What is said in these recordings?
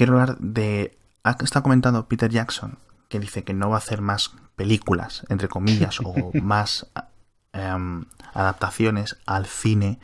quiero hablar de... Ha estado comentando Peter Jackson, que dice que no va a hacer más películas, entre comillas, o más em, adaptaciones al cine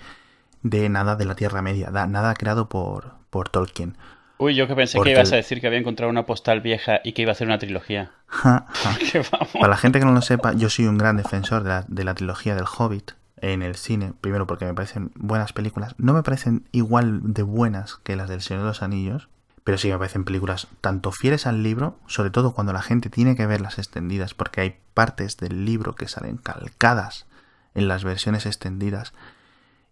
de nada de la Tierra Media, nada creado por, por Tolkien. Uy, yo que pensé que ibas a decir que había encontrado una postal vieja y que iba a hacer una trilogía. Para la gente que no lo sepa, yo soy un gran defensor de la, de la trilogía del Hobbit en el cine. Primero porque me parecen buenas películas. No me parecen igual de buenas que las del Señor de los Anillos, pero sí me parecen películas tanto fieles al libro, sobre todo cuando la gente tiene que ver las extendidas, porque hay partes del libro que salen calcadas en las versiones extendidas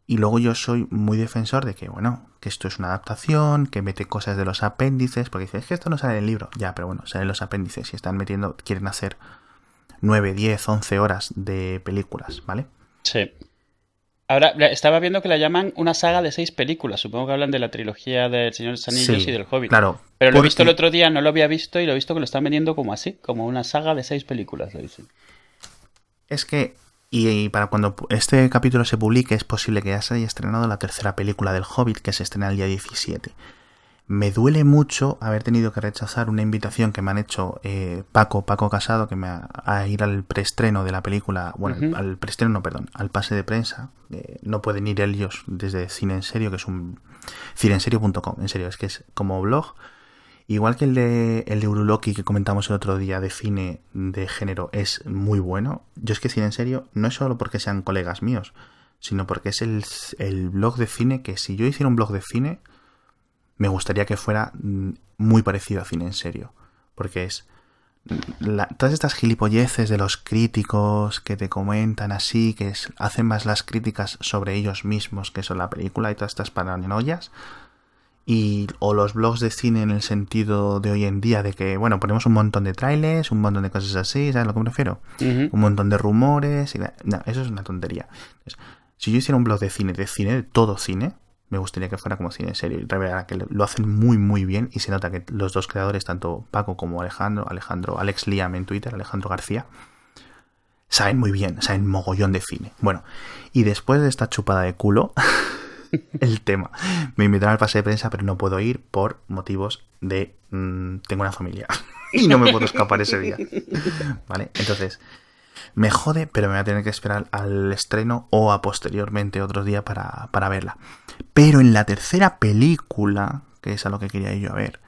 y luego yo soy muy defensor de que, bueno, que esto es una adaptación, que mete cosas de los apéndices, porque dices, es que esto no sale en el libro. Ya, pero bueno, salen los apéndices y están metiendo, quieren hacer 9, 10, 11 horas de películas, ¿vale? Sí. Ahora, estaba viendo que la llaman una saga de seis películas. Supongo que hablan de la trilogía del Señor de los Anillos y del Hobbit. Claro. Pero lo he visto el otro día, no lo había visto y lo he visto que lo están vendiendo como así, como una saga de seis películas, lo dicen. Es que y para cuando este capítulo se publique es posible que ya se haya estrenado la tercera película del Hobbit que se estrena el día 17. Me duele mucho haber tenido que rechazar una invitación que me han hecho eh, Paco, Paco Casado, que me ha, a ir al preestreno de la película, bueno, al preestreno, no, perdón, al pase de prensa. no pueden ir ellos desde Cine en Serio, que es un cineenserio.com, en serio, es que es como blog. Igual que el de, el de Uruloki que comentamos el otro día de cine de género es muy bueno, yo es que cine en serio no es solo porque sean colegas míos, sino porque es el, el blog de cine que si yo hiciera un blog de cine, me gustaría que fuera mm, muy parecido a cine en serio. Porque es todas estas gilipolleces de los críticos que te comentan así, que hacen más las críticas sobre ellos mismos que son la película y todas estas paranoias, y o los blogs de cine en el sentido de hoy en día de que bueno ponemos un montón de trailers un montón de cosas así sabes a lo que me refiero un montón de rumores y, no eso es una tontería si yo hiciera un blog de cine de cine de todo cine me gustaría que fuera como cine serio y que lo hacen muy muy bien y se nota que los dos creadores tanto Paco como Alejandro Alejandro Alex Liam en Twitter Alejandro García saben muy bien saben mogollón de cine bueno y después de esta chupada de culo el tema. Me invitaron al pase de prensa, pero no puedo ir por motivos de mm, tengo una familia y no me puedo escapar ese día. ¿Vale? Entonces, me jode, pero me voy a tener que esperar al estreno o a posteriormente otro día para, para verla. Pero en la tercera película, que es a lo que quería ir yo a ver,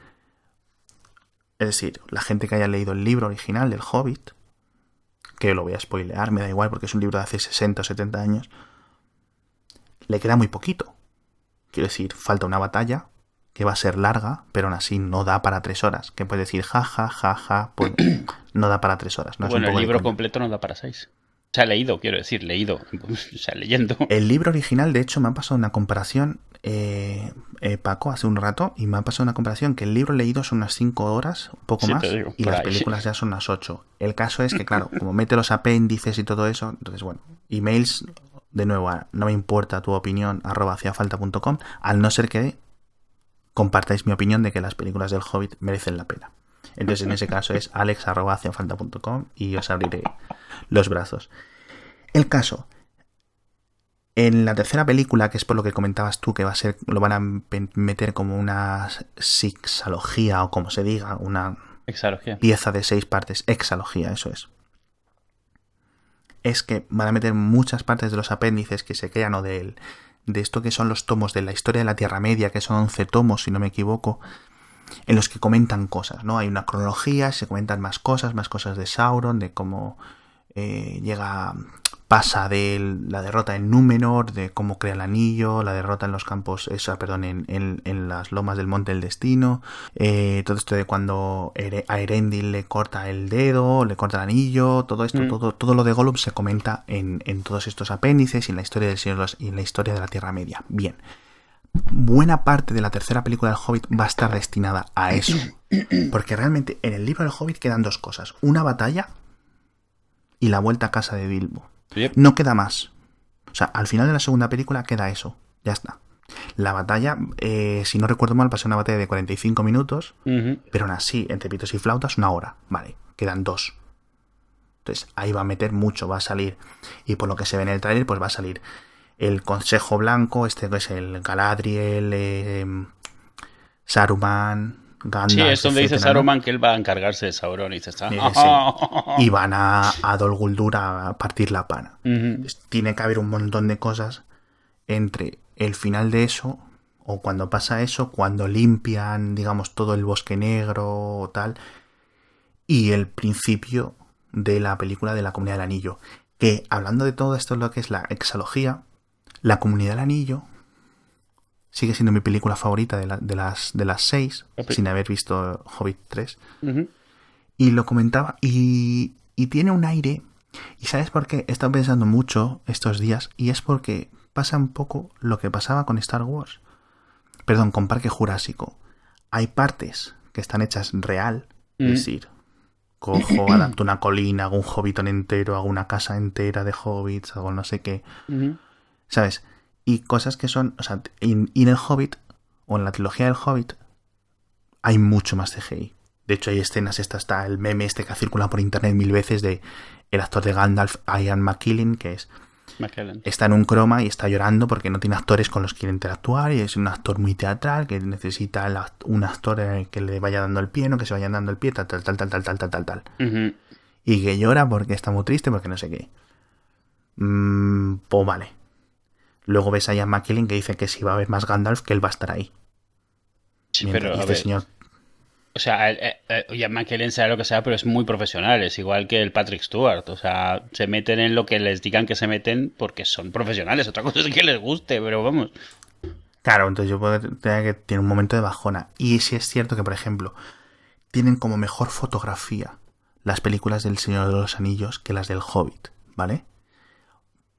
es decir, la gente que haya leído el libro original del Hobbit, que lo voy a spoilear, me da igual porque es un libro de hace 60 o 70 años, le queda muy poquito. Quiero decir, falta una batalla que va a ser larga, pero aún así no da para tres horas. Que puedes decir, ja, ja, ja, ja, pues no da para tres horas. bueno, el libro completo no da para seis. Se ha leído, quiero decir, leído, o sea, leyendo. El libro original, de hecho, me ha pasado una comparación, eh, eh, Paco, hace un rato, y me ha pasado una comparación que el libro leído son unas cinco horas, un poco más, y las películas ya son unas ocho. El caso es que, claro, como mete los apéndices y todo eso, entonces, bueno, emails de nuevo, no me importa tu opinión, arroba haciafalta.com, al no ser que compartáis mi opinión de que las películas del Hobbit merecen la pena. Entonces, en ese caso es alex.haciafalta.com y os abriré los brazos. El caso. En la tercera película, que es por lo que comentabas tú, que va a ser, lo van a meter como una sixalogía o como se diga, una pieza de seis partes, exalogía, eso es es que van a meter muchas partes de los apéndices que se crean o de, de esto que son los tomos de la historia de la Tierra Media, que son 11 tomos, si no me equivoco, en los que comentan cosas, ¿no? Hay una cronología, se comentan más cosas, más cosas de Sauron, de cómo eh, llega pasa de la derrota en Númenor, de cómo crea el anillo, la derrota en los campos, esa, perdón, en, las lomas del Monte del Destino, eh, todo esto de cuando a Erendil le corta el dedo, le corta el anillo, todo esto, mm. todo, todo lo de Gollum se comenta en, todos estos apéndices y en la historia del Señor y en la historia de la Tierra Media. Bien. Buena parte de la tercera película del Hobbit va a estar destinada a eso. Porque realmente en el libro del Hobbit quedan dos cosas. Una batalla y la vuelta a casa de Bilbo. No queda más. O sea, al final de la segunda película queda eso. Ya está. La batalla, eh, si no recuerdo mal, pasó una batalla de 45 minutos, pero aún así, entre pitos y flautas, una hora. Vale, quedan dos. Entonces, ahí va a meter mucho, va a salir. Y por lo que se ve en el trailer, pues va a salir el Consejo Blanco, este que es el Galadriel, eh, Saruman, Gandalf. Sí, es donde dice. Saruman que él va a encargarse de Sauron y dice, está... Eh, sí. Y van a, a Dol Guldur a partir la pana. Tiene que haber un montón de cosas entre el final de eso, o cuando pasa eso, cuando limpian, digamos, todo el bosque negro o tal, y el principio de la película de la Comunidad del Anillo. Que hablando de todo esto, lo que es la exalogía, la Comunidad del Anillo sigue siendo mi película favorita de, la- de las, de las seis, sin haber visto Hobbit 3. Ujú. Y lo comentaba. Y, y tiene un aire. ¿Y sabes por qué? He estado pensando mucho estos días. Y es porque pasa un poco lo que pasaba con Star Wars. Perdón, con Parque Jurásico. Hay partes que están hechas real. Mm. Es decir, cojo, adapto una colina, hago un hobbiton entero, hago una casa entera de hobbits, hago no sé qué. ¿Sabes? Y cosas que son. O sea, en el Hobbit, o en la trilogía del Hobbit, hay mucho más CGI. De hecho, hay escenas, esta está el meme este que ha circulado por internet mil veces de el actor de Gandalf, Ian McKellen, que es McKellen. está en un croma y está llorando porque no tiene actores con los que quiere interactuar y es un actor muy teatral que necesita un actor eh, que le vaya dando el pie, no que se vaya dando el pie, tal, tal, tal, tal, tal, tal, tal, tal, tal. Ujú. Y que llora porque está muy triste, porque no sé qué. Mm, pues vale. Luego ves a Ian McKellen que dice que si va a haber más Gandalf, que él va a estar ahí. Sí, Mientras- pero a este ver, señor O sea, eh, eh, Ian McKellen sea lo que sea, pero es muy profesional. Es igual que el Patrick Stewart. O sea, se meten en lo que les digan que se meten porque son profesionales. Otra cosa es que les guste, pero vamos. Claro, entonces yo puedo tener que tiene un momento de bajona. Y sí es cierto que, por ejemplo, tienen como mejor fotografía las películas del Señor de los Anillos que las del Hobbit, ¿vale?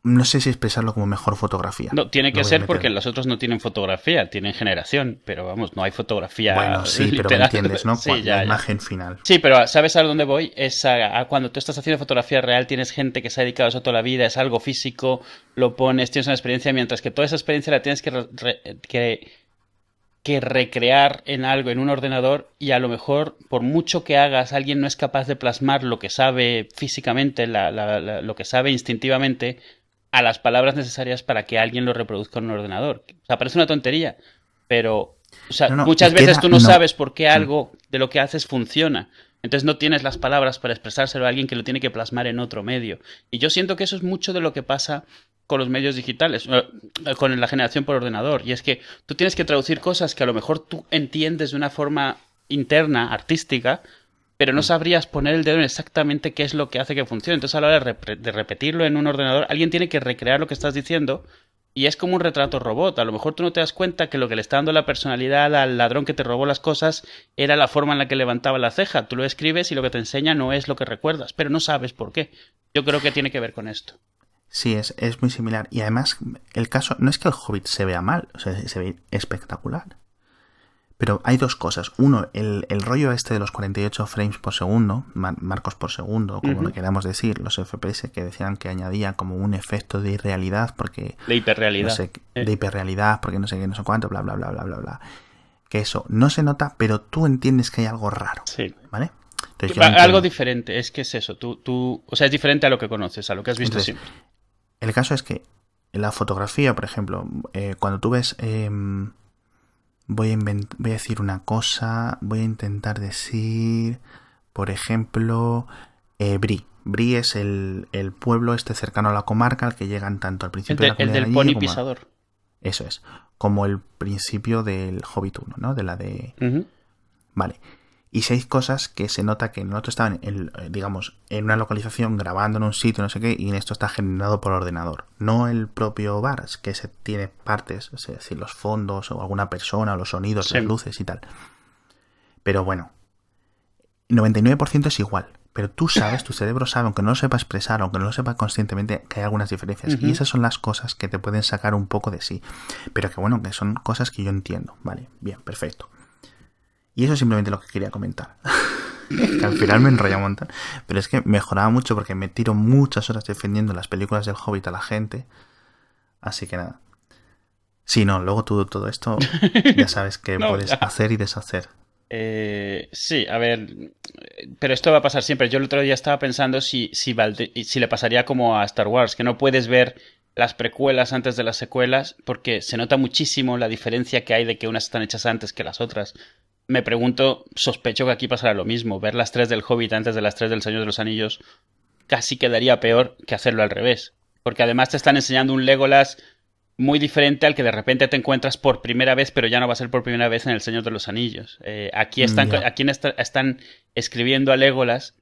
No sé si expresarlo como mejor fotografía. No, tiene que ser porque los otros no tienen fotografía, tienen generación. Pero vamos, no hay fotografía. Bueno, sí, pero me entiendes, ¿no? Sí, ya, la ya. imagen final. Sí, pero ¿sabes a dónde voy? Es a, a cuando tú estás haciendo fotografía real, tienes gente que se ha dedicado a eso toda la vida, es algo físico, lo pones, tienes una experiencia, mientras que toda esa experiencia la tienes que, re- que, que recrear en algo, en un ordenador, y a lo mejor, por mucho que hagas, alguien no es capaz de plasmar lo que sabe físicamente, la- la- la- lo que sabe instintivamente, a las palabras necesarias para que alguien lo reproduzca en un ordenador. O sea, parece una tontería, pero o sea, No, no, muchas veces queda- tú no, no. sabes por qué algo de lo que haces funciona. Entonces no tienes las palabras para expresárselo a alguien que lo tiene que plasmar en otro medio. Y yo siento que eso es mucho de lo que pasa con los medios digitales, eh, con la generación por ordenador. Y es que tú tienes que traducir cosas que a lo mejor tú entiendes de una forma interna, artística, pero Mm. no sabrías poner el dedo en exactamente qué es lo que hace que funcione. Entonces a la hora de repetirlo en un ordenador, alguien tiene que recrear lo que estás diciendo y es como un retrato robot. A lo mejor tú no te das cuenta que lo que le está dando la personalidad al ladrón que te robó las cosas era la forma en la que levantaba la ceja. Tú lo escribes y lo que te enseña no es lo que recuerdas, pero no sabes por qué. Yo creo que tiene que ver con esto. Sí, es, es muy similar. Y además, el caso no es que el Hobbit se vea mal, o sea, se ve espectacular. Pero hay dos cosas. Uno, el, el rollo este de los 48 frames por segundo, mar- marcos por segundo, como Ujú. lo queramos decir, los FPS que decían que añadía como un efecto de irrealidad, porque De hiperrealidad. no sé, Eh. de hiperrealidad, porque no sé qué, no sé cuánto, bla, bla, bla, bla, bla, bla. Que eso no se nota, pero tú entiendes que hay algo raro, Sí. ¿vale? Entonces, Va-. Algo diferente, es que es eso. Tú, tú, o sea, es diferente a lo que conoces, a lo que has visto Entonces, siempre. El caso es que en la fotografía, por ejemplo, eh, cuando tú ves. em, voy, a voy a decir una cosa. Voy a intentar decir. Por ejemplo. Eh, Bri. Bri es el, el pueblo este cercano a la comarca al que llegan tanto al El, principio de- de la el del de pony a- pisador. Eso es. Como el principio del Hobbit 1, ¿no? De la de. Ujú. Vale. Y hay cosas que se nota que en el otro estaban, en, eh, digamos, en una localización grabando en un sitio, no sé qué, y en esto está generado por ordenador. No el propio bar, es que se tiene partes, es decir, los fondos o alguna persona, los sonidos, Sí. las luces y tal. Pero bueno, 99% es igual. Pero tú sabes, tu cerebro sabe, aunque no lo sepa expresar, aunque no lo sepa conscientemente, que hay algunas diferencias. Y esas son las cosas que te pueden sacar un poco de sí. Pero que bueno, que son cosas que yo entiendo. Vale, bien, perfecto. Y eso es simplemente lo que quería comentar. que al final me enrolla un montón. Pero es que mejoraba mucho porque me tiro muchas horas defendiendo las películas del Hobbit a la gente. Así que nada. Sí, no, luego tú todo esto ya sabes que No, puedes ya. hacer y deshacer. Eh, sí, a ver, pero esto va a pasar siempre. Yo el otro día estaba pensando si, si, si le pasaría como a Star Wars, que no puedes ver las precuelas antes de las secuelas, porque se nota muchísimo la diferencia que hay de que unas están hechas antes que las otras. Me pregunto, sospecho que aquí pasará lo mismo. Ver las tres del Hobbit antes de las tres del Señor de los Anillos casi quedaría peor que hacerlo al revés. Porque además te están enseñando un Legolas muy diferente al que de repente te encuentras por primera vez, pero ya no va a ser por primera vez en El Señor de los Anillos. Eh, aquí están, aquí están escribiendo a Legolas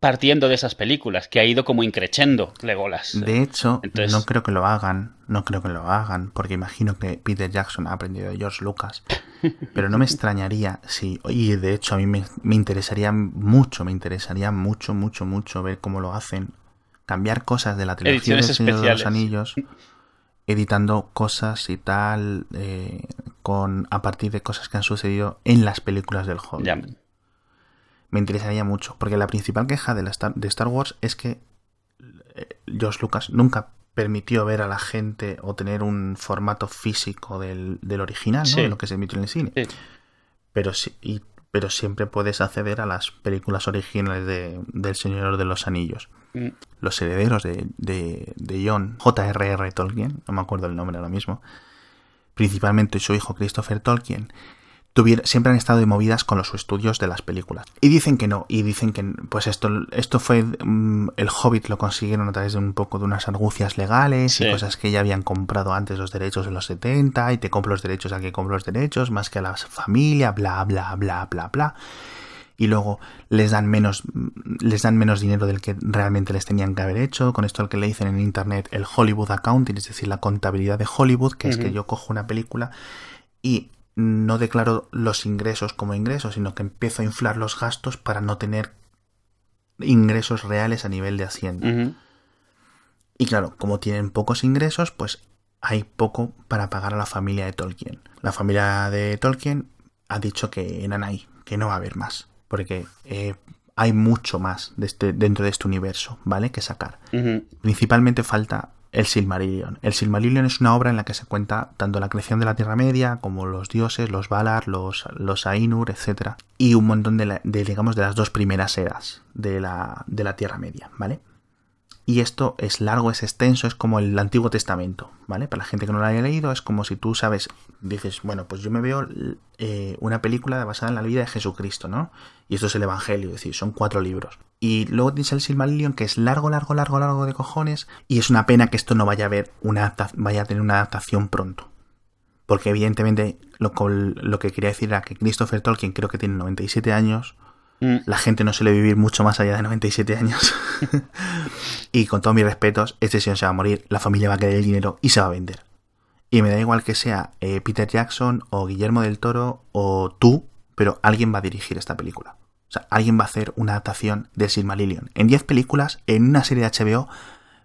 partiendo de esas películas, que ha ido como increchendo Legolas. De hecho, no creo que lo hagan, no creo que lo hagan, porque imagino que Peter Jackson ha aprendido de George Lucas, pero no me extrañaría si, y de hecho a mí me, interesaría mucho, me interesaría mucho, mucho, mucho ver cómo lo hacen, cambiar cosas de la televisión del Señor de los Anillos, editando cosas y tal, eh, con a partir de cosas que han sucedido en las películas del Hobbit me interesaría mucho. Porque la principal queja de, la Star, de Star Wars es que eh, George Lucas nunca permitió ver a la gente o tener un formato físico del, original, ¿no? De lo que se emitió en el cine. Pero sí, y, pero siempre puedes acceder a las películas originales de, del Señor de los Anillos. Mm. Los herederos de, de, de John J.R.R. Tolkien, no me acuerdo el nombre ahora mismo, principalmente su hijo Christopher Tolkien, siempre han estado movidas con los estudios de las películas. Y dicen que no, y dicen que pues esto, esto fue mm, el Hobbit lo consiguieron a través de un poco de unas argucias legales y cosas que ya habían comprado antes los derechos en los 70 y te compro los derechos al que compro los derechos más que a la familia, bla bla bla bla bla. Y luego les dan menos les dan menos dinero del que realmente les tenían que haber hecho. Con esto al que le dicen en internet el Hollywood accounting, es decir, la contabilidad de Hollywood, que es que yo cojo una película y no declaro los ingresos como ingresos, sino que empiezo a inflar los gastos para no tener ingresos reales a nivel de Hacienda. Y claro, como tienen pocos ingresos, pues hay poco para pagar a la familia de Tolkien. La familia de Tolkien ha dicho que en Anay, que no va a haber más, porque eh, hay mucho más de este, dentro de este universo, ¿vale? Que sacar. Principalmente falta el Silmarillion. El Silmarillion es una obra en la que se cuenta tanto la creación de la Tierra Media como los dioses, los Valar, los, los Ainur, etc. Y un montón de, digamos, de las dos primeras eras de la, de la Tierra Media, ¿vale? Y esto es largo, es extenso, es como el Antiguo Testamento, ¿vale? Para la gente que no lo haya leído, es como si tú sabes, dices, bueno, pues yo me veo eh, una película basada en la vida de Jesucristo, ¿no? Y esto es el Evangelio, es decir, son cuatro libros. Y luego tienes el Silmarillion, que es largo, largo, largo, largo de cojones, y es una pena que esto no vaya a ver una vaya a tener una adaptación pronto. Porque evidentemente lo, lo que quería decir era que Christopher Tolkien creo que tiene 97 años, Mm. La gente no suele vivir mucho más allá de 97 años. y con todos mis respetos, este señor se va a morir, la familia va a querer el dinero y se va a vender. Y me da igual que sea eh, Peter Jackson o Guillermo del Toro o tú, pero alguien va a dirigir esta película. O sea, alguien va a hacer una adaptación de Silmarillion. En 10 películas, en una serie de HBO,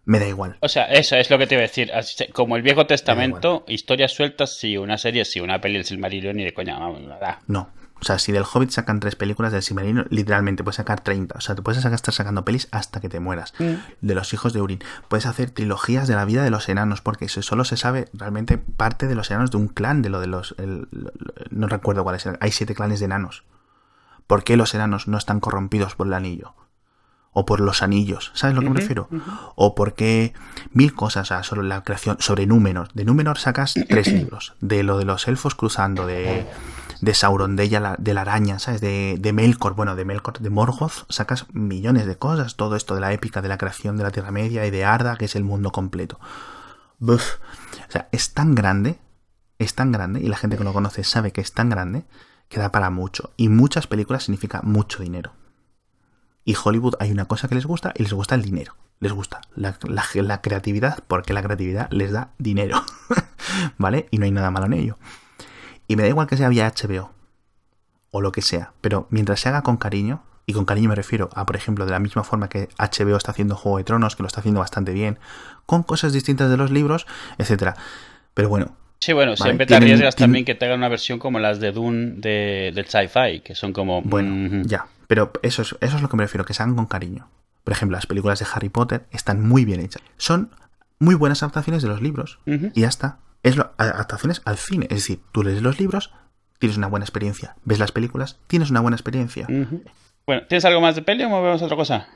me da igual. O sea, eso es lo que te iba a decir. Como el Viejo Testamento, historias sueltas, sí, una serie, sí, una peli del Silmarillion y de coña, vamos, nada. No, o sea, si del Hobbit sacan tres películas, del Silmarillion literalmente puedes sacar 30. O sea, te puedes estar sacando pelis hasta que te mueras. Mm. De los hijos de Urin. Puedes hacer trilogías de la vida de los enanos, porque solo se sabe realmente parte de los enanos de un clan, de lo de los... no recuerdo cuáles eran. Hay siete clanes de enanos. ¿Por qué los enanos no están corrompidos por el anillo? o por los anillos, ¿sabes lo que me refiero? O porque mil cosas sobre la creación, sobre Númenor. De Númenor sacas tres libros, de lo de los elfos cruzando, de de Sauron, de ella, de la araña, ¿sabes? De, de Melkor, bueno, de Melkor, de Morgoth, sacas millones de cosas, todo esto de la épica de la creación de la Tierra Media y de Arda, que es el mundo completo. O sea, es tan grande, es tan grande, y la gente que lo conoce sabe que es tan grande, que da para mucho. Y muchas películas significa mucho dinero. Y Hollywood hay una cosa que les gusta y les gusta el dinero. Les gusta la, la creatividad porque la creatividad les da dinero. ¿Vale? Y no hay nada malo en ello. Y me da igual que sea vía HBO o lo que sea, pero mientras se haga con cariño, y con cariño me refiero a, por ejemplo, de la misma forma que HBO está haciendo Juego de Tronos, que lo está haciendo bastante bien, con cosas distintas de los libros, etcétera. Pero bueno. Sí, bueno, siempre te arriesgas también que te hagan una versión como las de Dune de, del sci-fi, que son como. Bueno, ya. Pero eso es, eso es lo que me refiero, que se hagan con cariño. Por ejemplo, las películas de Harry Potter están muy bien hechas. Son muy buenas adaptaciones de los libros. Y ya está es adaptaciones al cine. Es decir, tú lees los libros, tienes una buena experiencia. Ves las películas, tienes una buena experiencia. Bueno, ¿tienes algo más de peli o movemos a otra cosa?